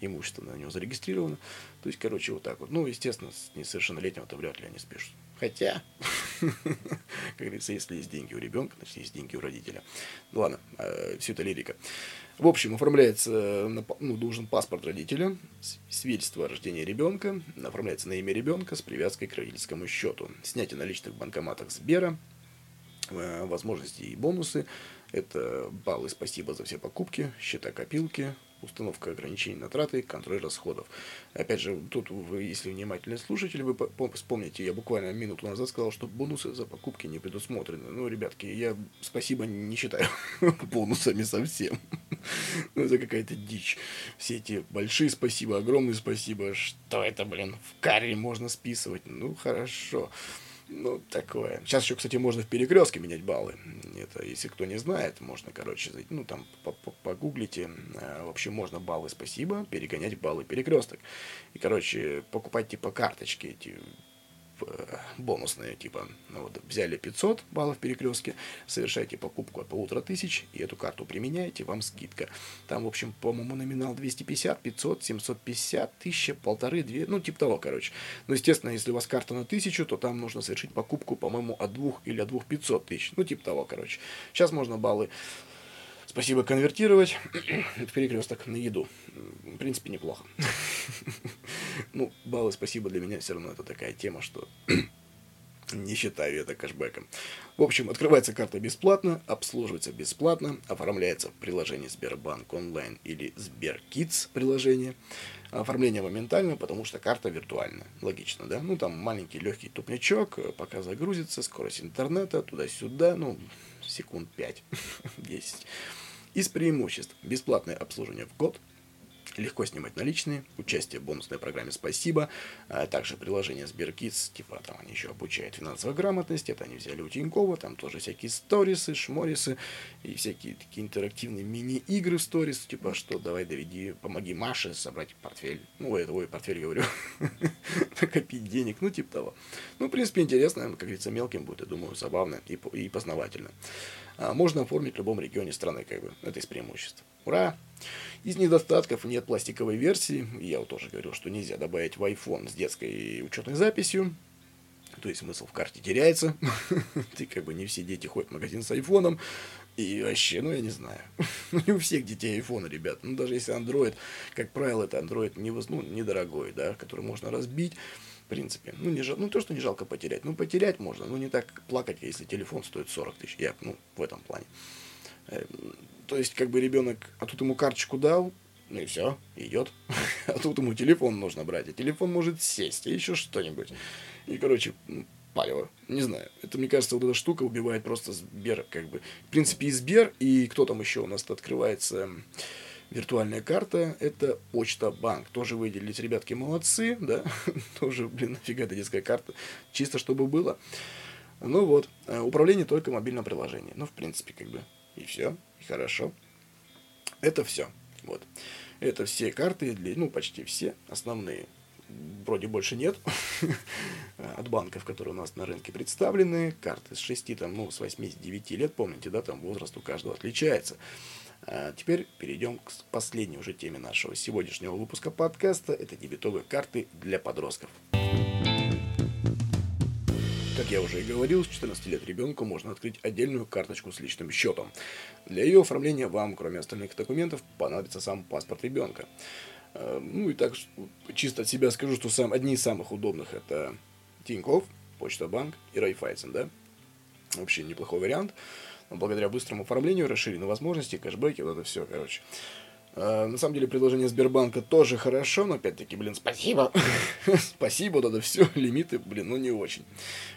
имущество на него зарегистрировано. То есть, короче, вот так вот. Ну, естественно, с несовершеннолетнего-то вряд ли они спишут. Хотя, как говорится, если есть деньги у ребенка, значит, есть деньги у родителя. Ну, ладно, э, все это лирика. В общем, оформляется, ну, должен паспорт родителя, свидетельство о рождении ребенка, оформляется на имя ребенка с привязкой к родительскому счету. Снятие наличных в банкоматах Сбера, э, возможности и бонусы. Это баллы спасибо за все покупки, счета копилки, установка ограничений на траты, контроль расходов. Опять же, тут вы, если внимательный слушатель, вы вспомните, я буквально минуту назад сказал, что бонусы за покупки не предусмотрены. Ну, ребятки, я спасибо не считаю бонусами совсем. Ну, это какая-то дичь. Все эти большие спасибо, огромные спасибо. Что это, блин, в карре можно списывать? Ну, хорошо. Ну, такое. Сейчас еще, кстати, можно в перекрестке менять баллы. Это, если кто не знает, можно, короче, ну, там, погуглите. Э, в общем, можно баллы спасибо перегонять баллы перекресток. И, короче, покупать, типа, карточки эти бонусные, типа, ну, вот, взяли 500 баллов в перекрестке, совершаете покупку от полутора тысяч, и эту карту применяете, вам скидка. Там, в общем, по-моему, номинал 250, 500, 750, 1000, полторы, две, ну, типа того, короче. Но, естественно, если у вас карта на 1000, то там нужно совершить покупку, по-моему, от 2 или от 2 500 тысяч, ну, типа того, короче. Сейчас можно баллы Спасибо конвертировать в перекресток на еду. В принципе, неплохо. Ну, баллы спасибо для меня все равно это такая тема, что не считаю это кэшбэком. В общем, открывается карта бесплатно, обслуживается бесплатно, оформляется в приложении Сбербанк онлайн или Сберкидс приложение. Оформление моментально, потому что карта виртуальная. Логично, да? Ну, там маленький легкий тупнячок, пока загрузится, скорость интернета, туда-сюда, ну, секунд 5-10. Из преимуществ. Бесплатное обслуживание в год. Легко снимать наличные, участие в бонусной программе «Спасибо», а также приложение Сберкидс, типа там они еще обучают финансовой грамотности, это они взяли у Тинькова, там тоже всякие сторисы, шморисы и всякие такие интерактивные мини-игры в сторис, типа что давай доведи, помоги Маше собрать портфель, ну, это, ой, портфель говорю, накопить денег, ну, типа того. Ну, в принципе, интересно, как говорится, мелким будет, я думаю, забавно и познавательно. А, можно оформить в любом регионе страны, как бы. Это из преимуществ. Ура! Из недостатков нет пластиковой версии. Я вот тоже говорил, что нельзя добавить в iPhone с детской учетной записью. То есть смысл в карте теряется. Ты как бы не все дети ходят в магазин с айфоном. И вообще, ну я не знаю. Ну, не у всех детей айфона, ребят. Ну даже если Android, как правило, это Android не, ну, недорогой, да, который можно разбить принципе. Ну, не жал, ну, то, что не жалко потерять. Ну, потерять можно, но не так плакать, если телефон стоит 40 тысяч. Я, ну, в этом плане. Эм, то есть, как бы ребенок, а тут ему карточку дал, ну и все, идет. а тут ему телефон нужно брать, а телефон может сесть, а еще что-нибудь. И, короче, палево. Не знаю. Это, мне кажется, вот эта штука убивает просто Сбер, как бы. В принципе, и Сбер, и кто там еще у нас открывается виртуальная карта – это почта банк. Тоже выделились ребятки молодцы, да, тоже, блин, нафига эта детская карта, чисто чтобы было. Ну вот, э, управление только в мобильном приложении. Ну, в принципе, как бы, и все, и хорошо. Это все, вот. Это все карты, для, ну, почти все основные. Вроде больше нет от банков, которые у нас на рынке представлены. Карты с 6, там, ну, с 8-9 лет, помните, да, там возраст у каждого отличается. А теперь перейдем к последней уже теме нашего сегодняшнего выпуска подкаста. Это дебетовые карты для подростков. Как я уже и говорил, с 14 лет ребенку можно открыть отдельную карточку с личным счетом. Для ее оформления вам, кроме остальных документов, понадобится сам паспорт ребенка. А, ну и так, чисто от себя скажу, что сам, одни из самых удобных это Тинькофф, Почта Банк и Райфайзен, да. Вообще неплохой вариант. Благодаря быстрому оформлению, расширенной возможности, кэшбэки, вот это все, короче. А, на самом деле предложение Сбербанка тоже хорошо, но опять-таки, блин, спасибо. спасибо, вот это все, лимиты, блин, ну не очень.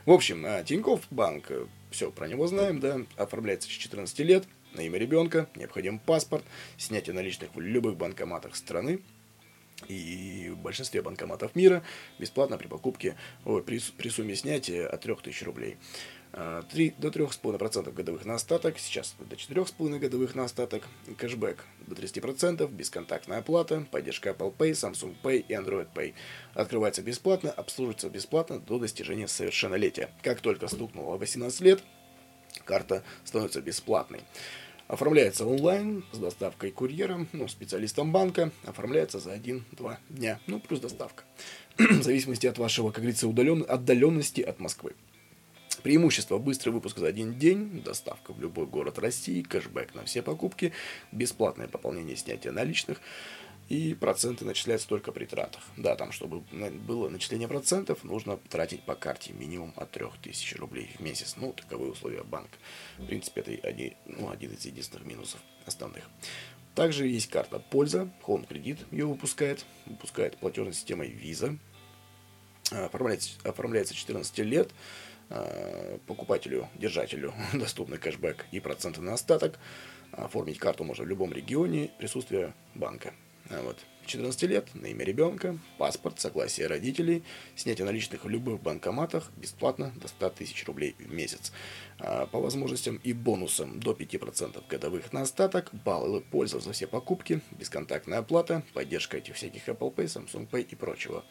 В общем, а, Тинькофф банк, э, все про него знаем, да, оформляется с 14 лет, на имя ребенка, необходим паспорт, снятие наличных в любых банкоматах страны, и в большинстве банкоматов мира бесплатно при покупке, ой, при, при сумме снятия от 3000 рублей. 3 а, до 3,5% годовых на остаток, сейчас до 4,5% годовых на остаток, кэшбэк до 30%, бесконтактная оплата, поддержка Apple Pay, Samsung Pay и Android Pay. Открывается бесплатно, обслуживается бесплатно до достижения совершеннолетия. Как только стукнуло 18 лет, карта становится бесплатной. Оформляется онлайн с доставкой курьером, ну, специалистом банка. Оформляется за 1-2 дня. Ну, плюс доставка. в зависимости от вашего, как говорится, удален... отдаленности от Москвы. Преимущество – быстрый выпуск за один день, доставка в любой город России, кэшбэк на все покупки, бесплатное пополнение снятия наличных – и проценты начисляются только при тратах. Да, там, чтобы было начисление процентов, нужно тратить по карте минимум от 3000 рублей в месяц. Ну, таковы условия банка. В принципе, это один, ну, один из единственных минусов основных. Также есть карта «Польза», Home Credit ее выпускает, выпускает платежной системой Visa. Оформляется, оформляется 14 лет, покупателю, держателю доступный кэшбэк и проценты на остаток. Оформить карту можно в любом регионе присутствия банка. Вот. 14 лет, на имя ребенка, паспорт, согласие родителей, снятие наличных в любых банкоматах бесплатно до 100 тысяч рублей в месяц. А по возможностям и бонусам до 5% годовых на остаток, баллы пользы за все покупки, бесконтактная оплата, поддержка этих всяких Apple Pay, Samsung Pay и прочего.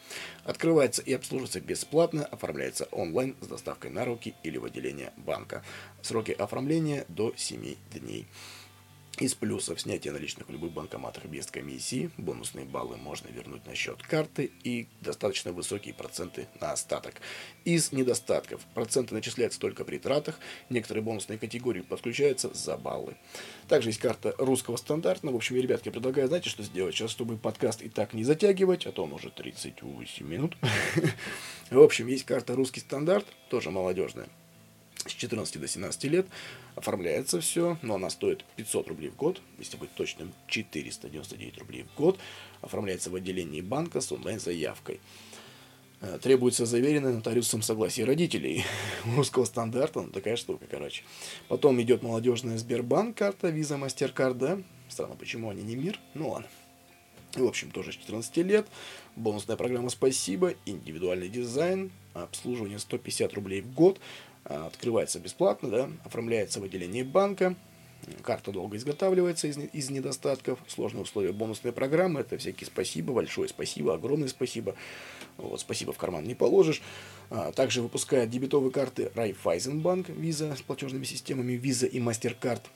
Открывается и обслуживается бесплатно, оформляется онлайн с доставкой на руки или в отделение банка. Сроки оформления до 7 дней. Из плюсов снятие наличных в любых банкоматах без комиссии, бонусные баллы можно вернуть на счет карты и достаточно высокие проценты на остаток. Из недостатков проценты начисляются только при тратах, некоторые бонусные категории подключаются за баллы. Также есть карта русского стандарта. В общем, ребятки, предлагаю, знаете, что сделать сейчас, чтобы подкаст и так не затягивать, а то он уже 38 минут. В общем, есть карта русский стандарт, тоже молодежная с 14 до 17 лет. Оформляется все, но она стоит 500 рублей в год, если быть точным, 499 рублей в год. Оформляется в отделении банка с онлайн-заявкой. Э, требуется заверенное нотариусом согласие родителей. Русского стандарта, ну такая штука, короче. Потом идет молодежная Сбербанк карта, виза, мастер-карт, да? Странно, почему они не мир? Ну ладно. В общем, тоже с 14 лет. Бонусная программа «Спасибо», индивидуальный дизайн, обслуживание 150 рублей в год, открывается бесплатно, да, оформляется в отделении банка, карта долго изготавливается из, из недостатков, сложные условия бонусной программы, это всякие спасибо, большое спасибо, огромное спасибо, вот, спасибо в карман не положишь. А, также выпускает дебетовые карты Райфайзенбанк, Visa с платежными системами Visa и MasterCard –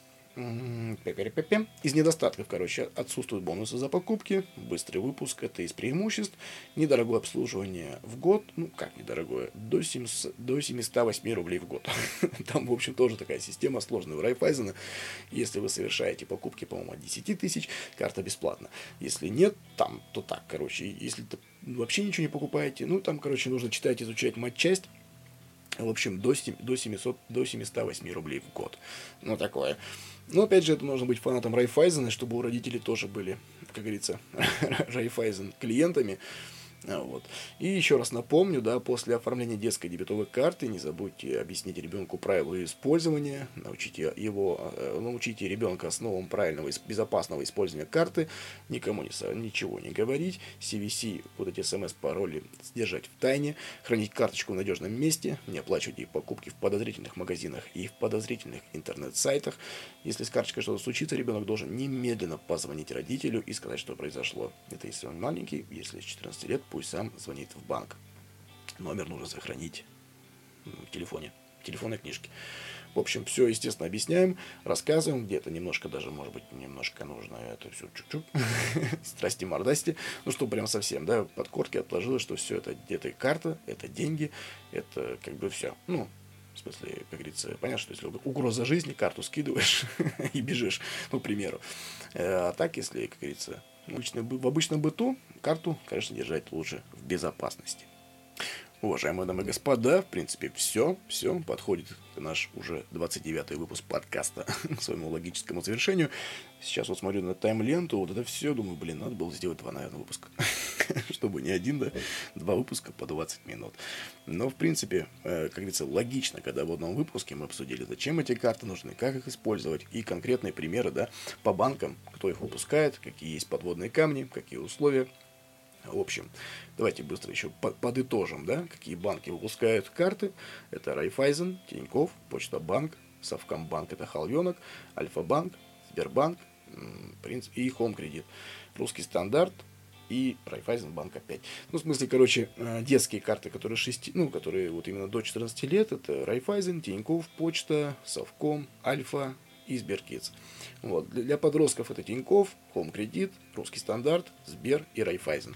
из недостатков, короче, отсутствуют бонусы за покупки, быстрый выпуск, это из преимуществ, недорогое обслуживание в год, ну как недорогое, до, 700, до 708 рублей в год. Там, в общем, тоже такая система сложная у Райфайзена. Если вы совершаете покупки, по-моему, от 10 тысяч, карта бесплатна. Если нет, там, то так, короче, если вообще ничего не покупаете, ну там, короче, нужно читать, изучать матчасть, в общем, до, 7, до, 700, до 708 рублей в год. Ну, такое. Но опять же, это нужно быть фанатом Райфайзена, чтобы у родителей тоже были, как говорится, Райфайзен клиентами. А, вот. И еще раз напомню, да, после оформления детской дебетовой карты не забудьте объяснить ребенку правила использования, научите его, э, научите ребенка основам правильного безопасного использования карты, никому не, ничего не говорить, CVC, вот эти смс-пароли сдержать в тайне, хранить карточку в надежном месте, не оплачивать их покупки в подозрительных магазинах и в подозрительных интернет-сайтах. Если с карточкой что-то случится, ребенок должен немедленно позвонить родителю и сказать, что произошло. Это если он маленький, если с 14 лет, пусть сам звонит в банк. Номер нужно сохранить в телефоне, в телефонной книжке. В общем, все, естественно, объясняем, рассказываем, где-то немножко даже, может быть, немножко нужно это все чуть-чуть, страсти мордасти, ну, что прям совсем, да, под корки отложилось, что все это где-то карта, это деньги, это как бы все, ну, в смысле, как говорится, понятно, что если угроза жизни, карту скидываешь и бежишь, ну, к примеру. Э, а так, если, как говорится, в обычном быту карту, конечно, держать лучше в безопасности. Уважаемые дамы и господа, в принципе, все, все, подходит наш уже 29-й выпуск подкаста к своему логическому завершению. Сейчас вот смотрю на тайм-ленту, вот это все, думаю, блин, надо было сделать два, наверное, выпуска. Чтобы не один, да, два выпуска по 20 минут. Но, в принципе, э, как говорится, логично, когда в одном выпуске мы обсудили, зачем эти карты нужны, как их использовать, и конкретные примеры, да, по банкам, кто их выпускает, какие есть подводные камни, какие условия, в общем, давайте быстро еще подытожим, да, какие банки выпускают карты. Это Райфайзен, Тиньков, Почта Банк, Совкомбанк, это Халвенок, Альфа-банк, Сбербанк, Принц и Хом Кредит. Русский стандарт и Райфайзенбанк опять. Ну, в смысле, короче, э, детские карты, которые 6, ну, которые вот именно до 14 лет, это Райфайзен, Тиньков, Почта, Совком, Альфа, и Сберкидс. Вот. Для подростков это Тиньков, Home Кредит, Русский стандарт, Сбер и Райфайзен.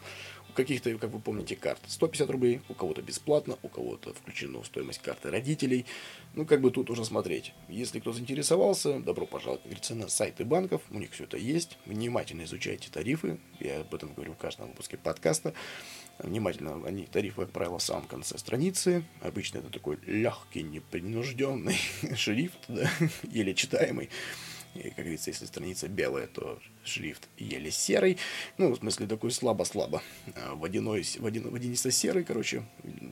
У каких-то, как вы помните, карт 150 рублей, у кого-то бесплатно, у кого-то включено в стоимость карты родителей. Ну, как бы тут уже смотреть. Если кто заинтересовался, добро пожаловать, как говорится, на сайты банков, у них все это есть. Внимательно изучайте тарифы, я об этом говорю в каждом выпуске подкаста. Внимательно, они тарифы, как правило, в самом конце страницы. Обычно это такой легкий, непринужденный шрифт, да, еле читаемый. И, как говорится, если страница белая, то шрифт еле серый. Ну, в смысле, такой слабо-слабо. А водяной, водяно, водянисто-серый, короче,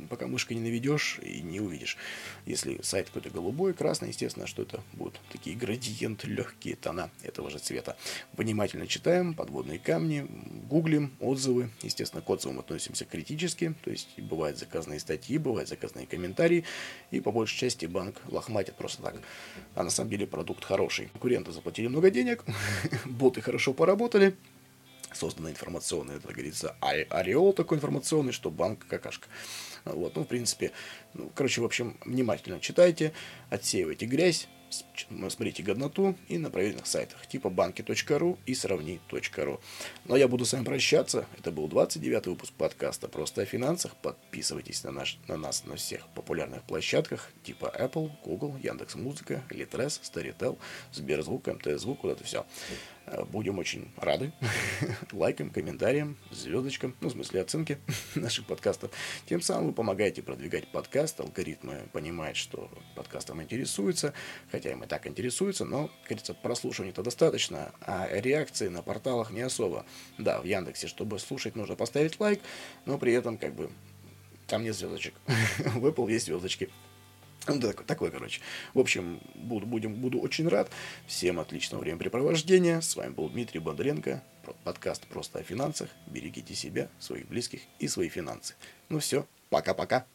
пока мышкой не наведешь и не увидишь. Если сайт какой-то голубой, красный, естественно, что это будут такие градиенты, легкие тона этого же цвета. Внимательно читаем, подводные камни, гуглим, отзывы. Естественно, к отзывам относимся критически, то есть бывают заказанные статьи, бывают заказанные комментарии, и по большей части банк лохматит просто так. А на самом деле продукт хороший. Конкуренты заплатили много денег, боты хорошо поработали, создана информационная, это говорится, ореол такой информационный, что банк какашка. Вот, ну, в принципе, ну, короче, в общем, внимательно читайте, отсеивайте грязь, смотрите годноту и на проверенных сайтах типа банки.ру и сравни.ру. Ну а я буду с вами прощаться. Это был 29 выпуск подкаста «Просто о финансах». Подписывайтесь на, наш, на нас на всех популярных площадках типа Apple, Google, Яндекс.Музыка, Litres, Storytel, Сберзвук, МТС-звук, вот это все. Э, будем очень рады лайкам, комментариям, звездочкам, ну, в смысле оценки наших подкастов. Тем самым вы помогаете продвигать подкаст, алгоритмы понимают, что подкастом интересуется, хотя им и так интересуется, но, говорится, прослушивания-то достаточно, а реакции на порталах не особо. Да, в Яндексе, чтобы слушать, нужно поставить лайк, но при этом, как бы, там нет звездочек. В Apple есть звездочки. Ну, такой, такой, короче. В общем, буду, будем, буду очень рад. Всем отличного времяпрепровождения. С вами был Дмитрий Бондаренко. Подкаст «Просто о финансах». Берегите себя, своих близких и свои финансы. Ну все, пока-пока.